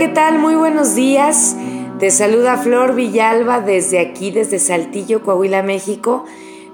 ¿qué tal? Muy buenos días. Te saluda Flor Villalba desde aquí, desde Saltillo, Coahuila, México.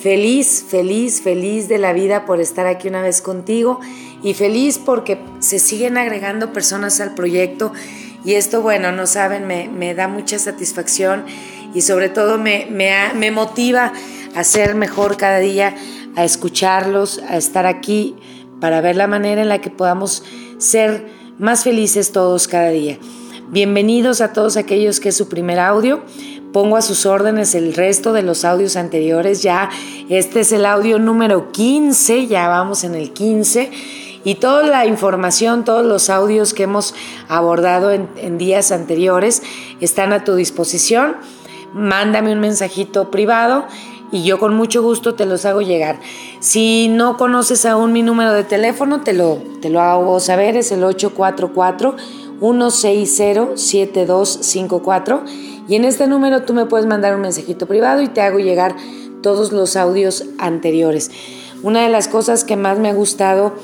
Feliz, feliz, feliz de la vida por estar aquí una vez contigo y feliz porque se siguen agregando personas al proyecto y esto, bueno, no saben, me, da mucha satisfacción y sobre todo me, me motiva a ser mejor cada día, a escucharlos, a estar aquí para ver la manera en la que podamos ser más felices todos cada día. Bienvenidos a todos aquellos que es su primer audio. Pongo a sus órdenes el resto de los audios anteriores. Ya este es el audio número 15, ya vamos en el 15. Y toda la información, todos los audios que hemos abordado en, días anteriores están a tu disposición. Mándame un mensajito privado y yo con mucho gusto te los hago llegar. Si no conoces aún mi número de teléfono, te lo, te lo hago saber, es el 844-160-7254 y en este número tú me puedes mandar un mensajito privado y te hago llegar todos los audios anteriores. Una de las cosas que más me ha gustado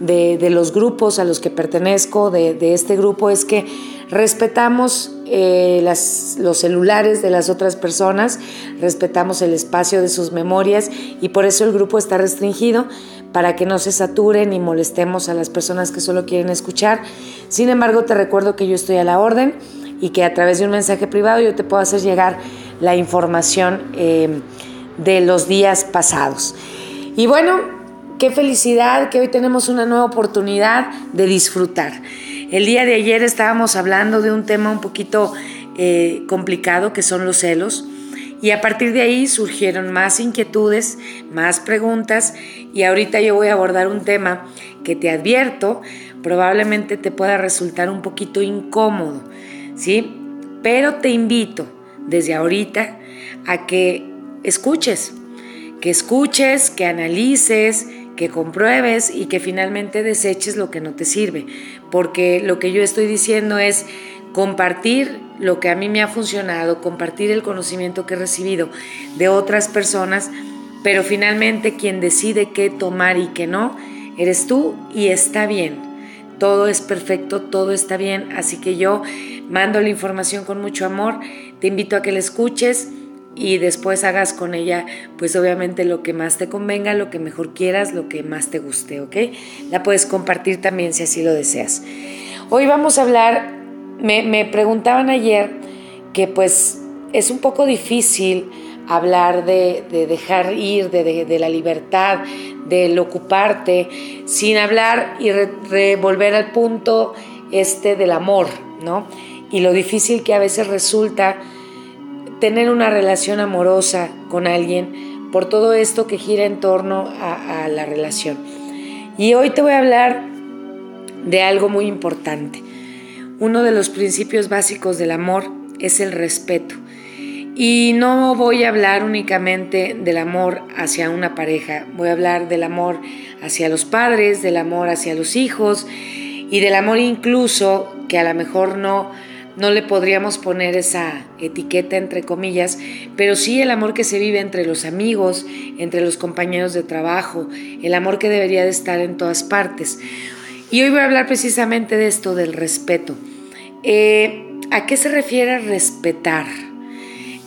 de, los grupos a los que pertenezco, de, de este grupo, es que respetamos eh, los celulares de las otras personas, respetamos el espacio de sus memorias y por eso el grupo está restringido para que no se saturen y molestemos a las personas que solo quieren escuchar. Sin embargo, te recuerdo que yo estoy a la orden y que a través de un mensaje privado yo te puedo hacer llegar la información eh, de los días pasados. Y bueno, qué felicidad que hoy tenemos una nueva oportunidad de disfrutar. El día de ayer estábamos hablando de un tema un poquito eh, complicado que son los celos y a partir de ahí surgieron más inquietudes, más preguntas y ahorita yo voy a abordar un tema que te advierto probablemente te pueda resultar un poquito incómodo, ¿sí? Pero te invito desde ahorita a que escuches, que escuches, que analices, que compruebes y que finalmente deseches lo que no te sirve. Porque lo que yo estoy diciendo es compartir lo que a mí me ha funcionado, compartir el conocimiento que he recibido de otras personas, pero finalmente quien decide qué tomar y qué no, eres tú y está bien. Todo es perfecto, todo está bien, así que yo mando la información con mucho amor, te invito a que la escuches y después hagas con ella pues obviamente lo que más te convenga, lo que mejor quieras, lo que más te guste, ¿ok? La puedes compartir también si así lo deseas. Hoy vamos a hablar, me, preguntaban ayer que pues es un poco difícil hablar de, dejar ir, de, la libertad, del ocuparte, sin hablar y revolver al punto este del amor, ¿no? Y lo difícil que a veces resulta tener una relación amorosa con alguien por todo esto que gira en torno a, la relación. Y hoy te voy a hablar de algo muy importante. Uno de los principios básicos del amor es el respeto. Y no voy a hablar únicamente del amor hacia una pareja, voy a hablar del amor hacia los padres, del amor hacia los hijos y del amor incluso que a lo mejor no no le podríamos poner esa etiqueta entre comillas, pero sí el amor que se vive entre los amigos, entre los compañeros de trabajo, el amor que debería de estar en todas partes. Y hoy voy a hablar precisamente de esto, del respeto. Eh, ¿A qué se refiere respetar?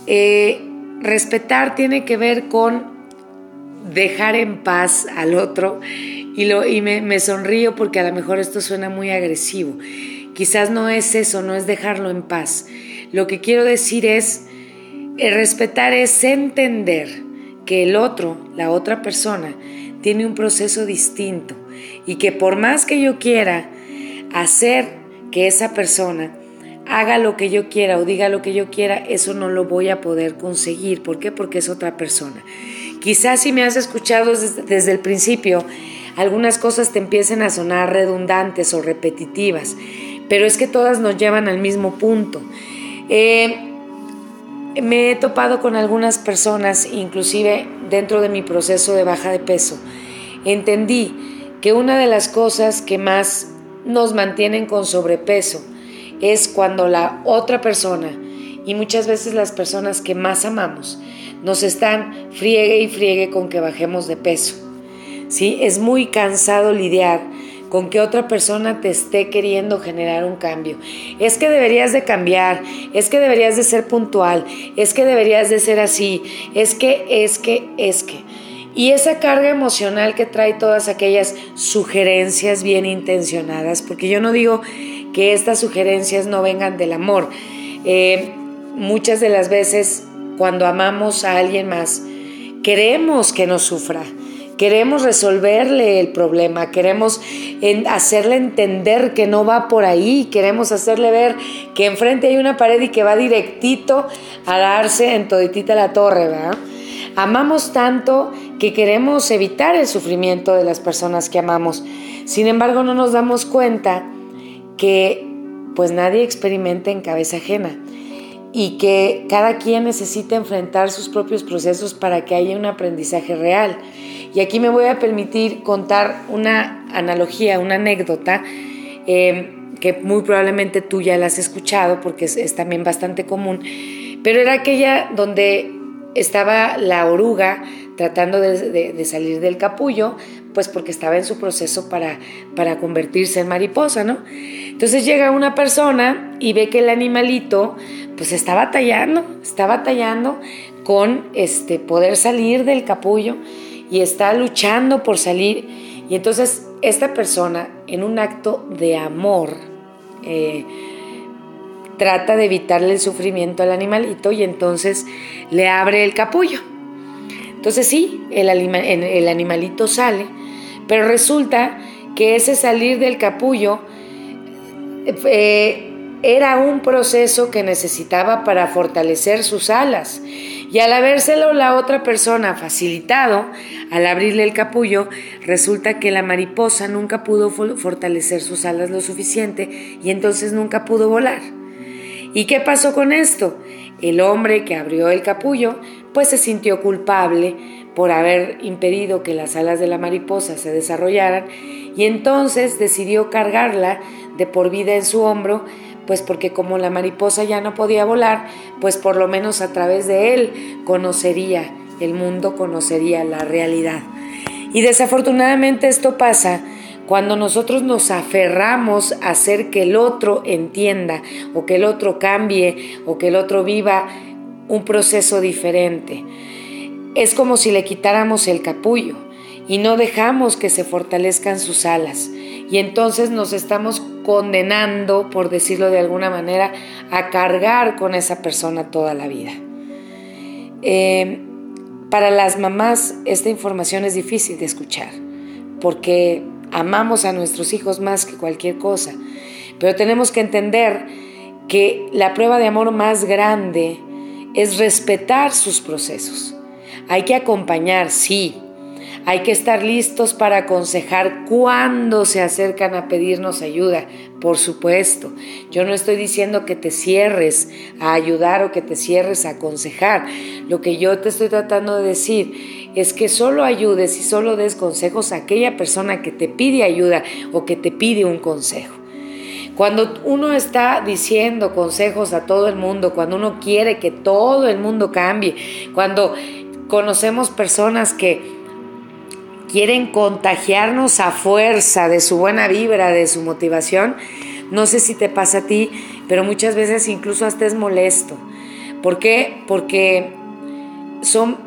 Eh, respetar tiene que ver con dejar en paz al otro y, lo, me, me sonrío porque a lo mejor esto suena muy agresivo. Quizás no es eso, no es dejarlo en paz. Lo que quiero decir es, el eh, respetar es entender que el otro, la otra persona, tiene un proceso distinto y que por más que yo quiera hacer que esa persona haga lo que yo quiera o diga lo que yo quiera, eso no lo voy a poder conseguir. ¿Por qué? Porque es otra persona. Quizás si me has escuchado desde, desde el principio, algunas cosas te empiecen a sonar redundantes o repetitivas pero es que todas nos llevan al mismo punto. Eh, me he topado con algunas personas, inclusive dentro de mi proceso de baja de peso. Entendí que una de las cosas que más nos mantienen con sobrepeso es cuando la otra persona, y muchas veces las personas que más amamos, nos están friegue y friegue con que bajemos de peso. ¿Sí? Es muy cansado lidiar con que otra persona te esté queriendo generar un cambio. Es que deberías de cambiar, es que deberías de ser puntual, es que deberías de ser así, es que, es que, es que. Y esa carga emocional que trae todas aquellas sugerencias bien intencionadas, porque yo no digo que estas sugerencias no vengan del amor. Eh, muchas de las veces cuando amamos a alguien más, queremos que no sufra, queremos resolverle el problema, queremos hacerle entender que no va por ahí, queremos hacerle ver que enfrente hay una pared y que va directito a darse en toditita la torre, ¿verdad? Amamos tanto que queremos evitar el sufrimiento de las personas que amamos. Sin embargo, no nos damos cuenta que pues nadie experimenta en cabeza ajena y que cada quien necesita enfrentar sus propios procesos para que haya un aprendizaje real. Y aquí me voy a permitir contar una analogía, una anécdota, eh, que muy probablemente tú ya la has escuchado porque es también bastante común, pero era aquella donde estaba la oruga tratando de, salir del capullo, pues porque estaba en su proceso para, para convertirse en mariposa, ¿no? Entonces llega una persona y ve que el animalito, pues está batallando, está batallando con este, poder salir del capullo y está luchando por salir. Y entonces esta persona, en un acto de amor, eh, trata de evitarle el sufrimiento al animalito y entonces le abre el capullo. Entonces sí, el, el animalito sale, pero resulta que ese salir del capullo eh, era un proceso que necesitaba para fortalecer sus alas. Y al habérselo la otra persona facilitado, al abrirle el capullo, resulta que la mariposa nunca pudo fortalecer sus alas lo suficiente y entonces nunca pudo volar. ¿Y qué pasó con esto? El hombre que abrió el capullo pues se sintió culpable por haber impedido que las alas de la mariposa se desarrollaran y entonces decidió cargarla de por vida en su hombro, pues porque como la mariposa ya no podía volar, pues por lo menos a través de él conocería el mundo, conocería la realidad. Y desafortunadamente esto pasa cuando nosotros nos aferramos a hacer que el otro entienda o que el otro cambie o que el otro viva un proceso diferente. Es como si le quitáramos el capullo y no dejamos que se fortalezcan sus alas. Y entonces nos estamos condenando, por decirlo de alguna manera, a cargar con esa persona toda la vida. Eh, para las mamás esta información es difícil de escuchar, porque amamos a nuestros hijos más que cualquier cosa, pero tenemos que entender que la prueba de amor más grande es respetar sus procesos. Hay que acompañar, sí, hay que estar listos para aconsejar cuando se acercan a pedirnos ayuda, por supuesto. Yo no estoy diciendo que te cierres a ayudar o que te cierres a aconsejar. Lo que yo te estoy tratando de decir es que solo ayudes y solo des consejos a aquella persona que te pide ayuda o que te pide un consejo. Cuando uno está diciendo consejos a todo el mundo, cuando uno quiere que todo el mundo cambie, cuando conocemos personas que quieren contagiarnos a fuerza de su buena vibra, de su motivación, no sé si te pasa a ti, pero muchas veces incluso hasta es molesto. ¿Por qué? Porque son,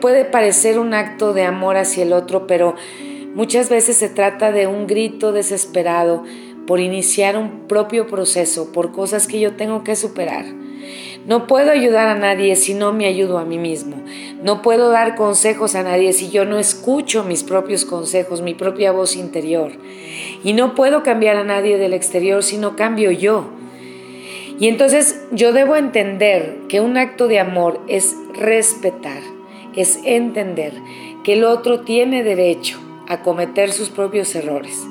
puede parecer un acto de amor hacia el otro, pero muchas veces se trata de un grito desesperado por iniciar un propio proceso, por cosas que yo tengo que superar. No puedo ayudar a nadie si no me ayudo a mí mismo. No puedo dar consejos a nadie si yo no escucho mis propios consejos, mi propia voz interior. Y no puedo cambiar a nadie del exterior si no cambio yo. Y entonces yo debo entender que un acto de amor es respetar, es entender que el otro tiene derecho a cometer sus propios errores,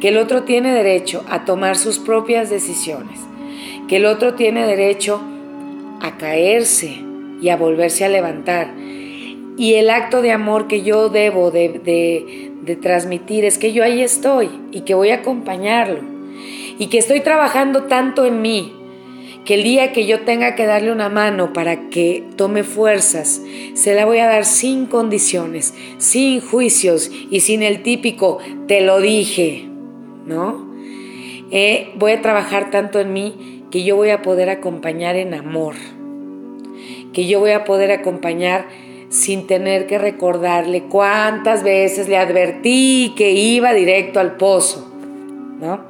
que el otro tiene derecho a tomar sus propias decisiones, que el otro tiene derecho a caerse y a volverse a levantar. Y el acto de amor que yo debo de, transmitir es que yo ahí estoy y que voy a acompañarlo. Y que estoy trabajando tanto en mí que el día que yo tenga que darle una mano para que tome fuerzas, se la voy a dar sin condiciones, sin juicios y sin el típico te lo dije, ¿no? Eh, voy a trabajar tanto en mí que yo voy a poder acompañar en amor, que yo voy a poder acompañar sin tener que recordarle cuántas veces le advertí que iba directo al pozo, ¿no?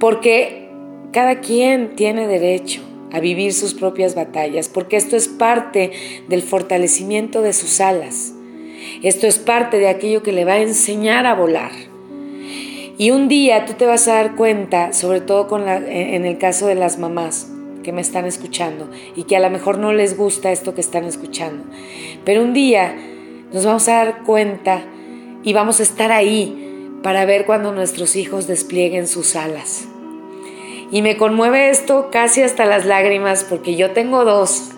Porque cada quien tiene derecho a vivir sus propias batallas, porque esto es parte del fortalecimiento de sus alas. Esto es parte de aquello que le va a enseñar a volar. Y un día tú te vas a dar cuenta, sobre todo en el caso de las mamás, que me están escuchando y que a lo mejor no les gusta esto que están escuchando. Pero un día nos vamos a dar cuenta y vamos a estar ahí para ver cuando nuestros hijos desplieguen sus alas. Y me conmueve esto casi hasta las lágrimas porque yo tengo dos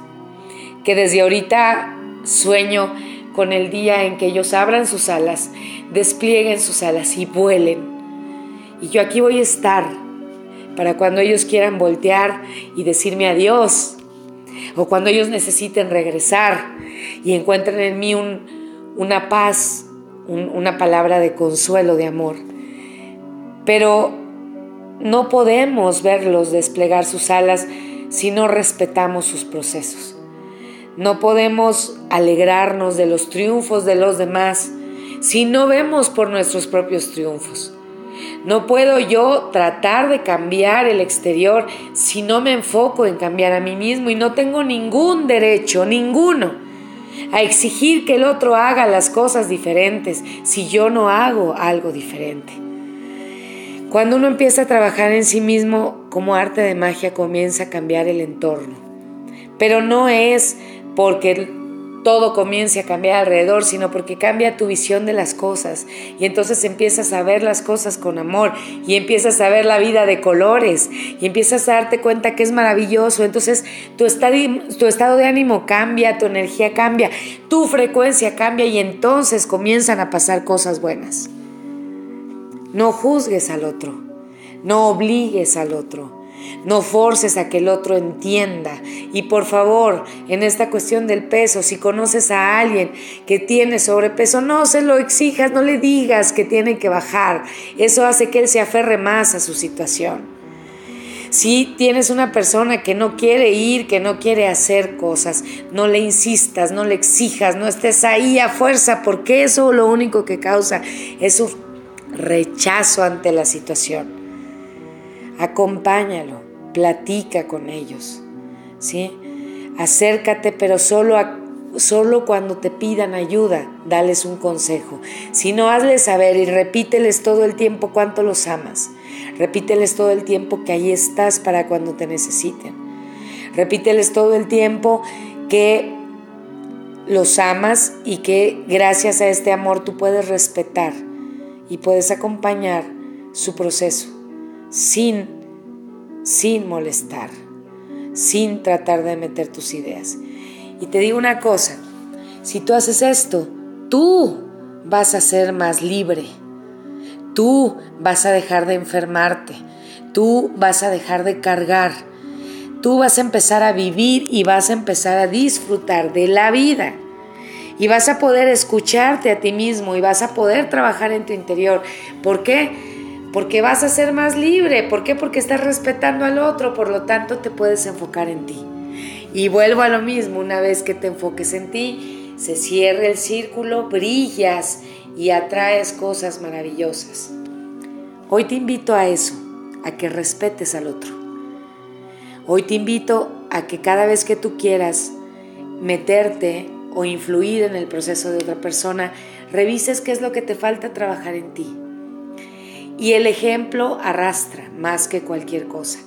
que desde ahorita sueño con el día en que ellos abran sus alas, desplieguen sus alas y vuelen. Y yo aquí voy a estar para cuando ellos quieran voltear y decirme adiós, o cuando ellos necesiten regresar y encuentren en mí una paz, una palabra de consuelo, de amor. Pero no podemos verlos desplegar sus alas si no respetamos sus procesos. No podemos alegrarnos de los triunfos de los demás si no vemos por nuestros propios triunfos. No puedo yo tratar de cambiar el exterior si no me enfoco en cambiar a mí mismo y no tengo ningún derecho, ninguno, a exigir que el otro haga las cosas diferentes si yo no hago algo diferente. Cuando uno empieza a trabajar en sí mismo como arte de magia comienza a cambiar el entorno. Pero no es porque todo comience a cambiar alrededor, sino porque cambia tu visión de las cosas. Y entonces empiezas a ver las cosas con amor y empiezas a ver la vida de colores y empiezas a darte cuenta que es maravilloso. Entonces tu tu estado de ánimo cambia, tu energía cambia, tu frecuencia cambia y entonces comienzan a pasar cosas buenas. No juzgues al otro, no obligues al otro. No forces a que el otro entienda. Y por favor, en esta cuestión del peso, si conoces a alguien que tiene sobrepeso, no se lo exijas, no le digas que tiene que bajar. Eso hace que él se aferre más a su situación. Si tienes una persona que no quiere ir, que no quiere hacer cosas, no le insistas, no le exijas, no estés ahí a fuerza, porque eso lo único que causa es su rechazo ante la situación acompáñalo, platica con ellos, ¿sí? Acércate, pero solo, solo cuando te pidan ayuda, dales un consejo. Si no, hazles saber y repíteles todo el tiempo cuánto los amas. Repíteles todo el tiempo que ahí estás para cuando te necesiten. Repíteles todo el tiempo que los amas y que gracias a este amor tú puedes respetar y puedes acompañar su proceso sin, sin molestar, sin tratar de meter tus ideas. Y te digo una cosa, si tú haces esto, tú vas a ser más libre, tú vas a dejar de enfermarte, tú vas a dejar de cargar, tú vas a empezar a vivir y vas a empezar a disfrutar de la vida. Y vas a poder escucharte a ti mismo y vas a poder trabajar en tu interior. ¿Por qué? Porque vas a ser más libre. ¿Por qué? Porque estás respetando al otro, por lo tanto te puedes enfocar en ti. Y vuelvo a lo mismo, una vez que te enfoques en ti, se cierra el círculo, brillas y atraes cosas maravillosas. Hoy te invito a eso, a que respetes al otro. Hoy te invito a que cada vez que tú quieras meterte o influir en el proceso de otra persona, revises qué es lo que te falta trabajar en ti y el ejemplo arrastra más que cualquier cosa.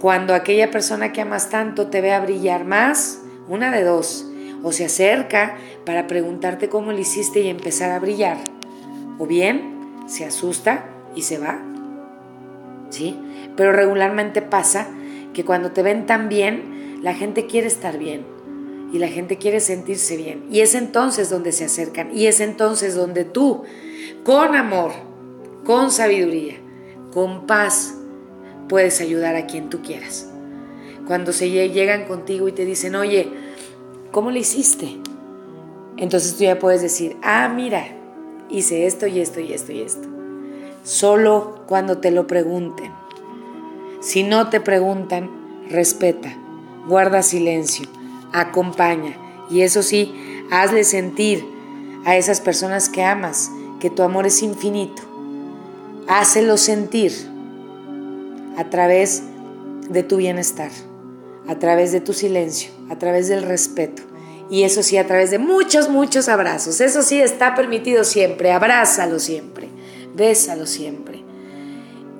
Cuando aquella persona que amas tanto te ve a brillar más, una de dos, o se acerca para preguntarte cómo le hiciste y empezar a brillar, o bien se asusta y se va. ¿Sí? Pero regularmente pasa que cuando te ven tan bien, la gente quiere estar bien y la gente quiere sentirse bien. Y es entonces donde se acercan y es entonces donde tú, con amor, con sabiduría, con paz, puedes ayudar a quien tú quieras. cuando se llegan contigo y te dicen, oye, ¿cómo le hiciste? Entonces tú ya puedes decir, ah, mira, hice esto y esto y esto y esto. Solo cuando te lo pregunten. Si no te preguntan, respeta, guarda silencio, acompaña y eso sí, hazle sentir a esas personas que amas que tu amor es infinito. Hácelo sentir a través de tu bienestar, a través de tu silencio, a través del respeto. Y eso sí, a través de muchos, muchos abrazos. Eso sí, está permitido siempre. Abrázalo siempre. Bésalo siempre.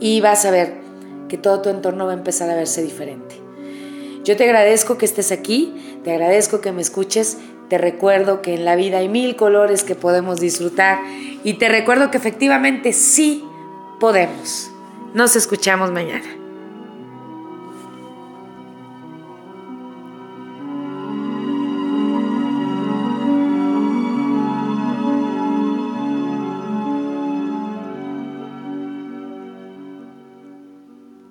Y vas a ver que todo tu entorno va a empezar a verse diferente. Yo te agradezco que estés aquí, te agradezco que me escuches, te recuerdo que en la vida hay mil colores que podemos disfrutar y te recuerdo que efectivamente sí podemos. Nos escuchamos mañana.